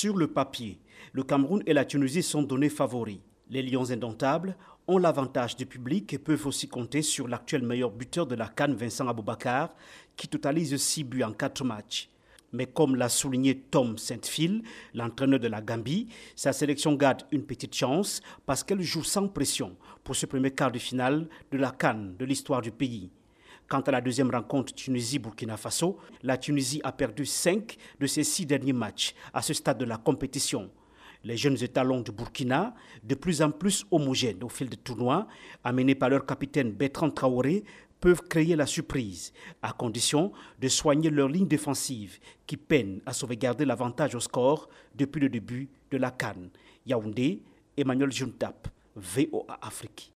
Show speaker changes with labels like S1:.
S1: Sur le papier, le Cameroun et la Tunisie sont donnés favoris. Les Lions indomptables ont l'avantage du public et peuvent aussi compter sur l'actuel meilleur buteur de la Cannes, Vincent Aboubakar, qui totalise 6 buts en 4 matchs. Mais comme l'a souligné Tom Saint-Phil, l'entraîneur de la Gambie, sa sélection garde une petite chance parce qu'elle joue sans pression pour ce premier quart de finale de la Cannes de l'histoire du pays. Quant à la deuxième rencontre Tunisie-Burkina Faso, la Tunisie a perdu 5 de ses 6 derniers matchs à ce stade de la compétition. Les jeunes étalons du Burkina, de plus en plus homogènes au fil du tournoi, amenés par leur capitaine Bertrand Traoré, peuvent créer la surprise, à condition de soigner leur ligne défensive qui peine à sauvegarder l'avantage au score depuis le début de la Cannes. Yaoundé, Emmanuel Juntap, VOA Afrique.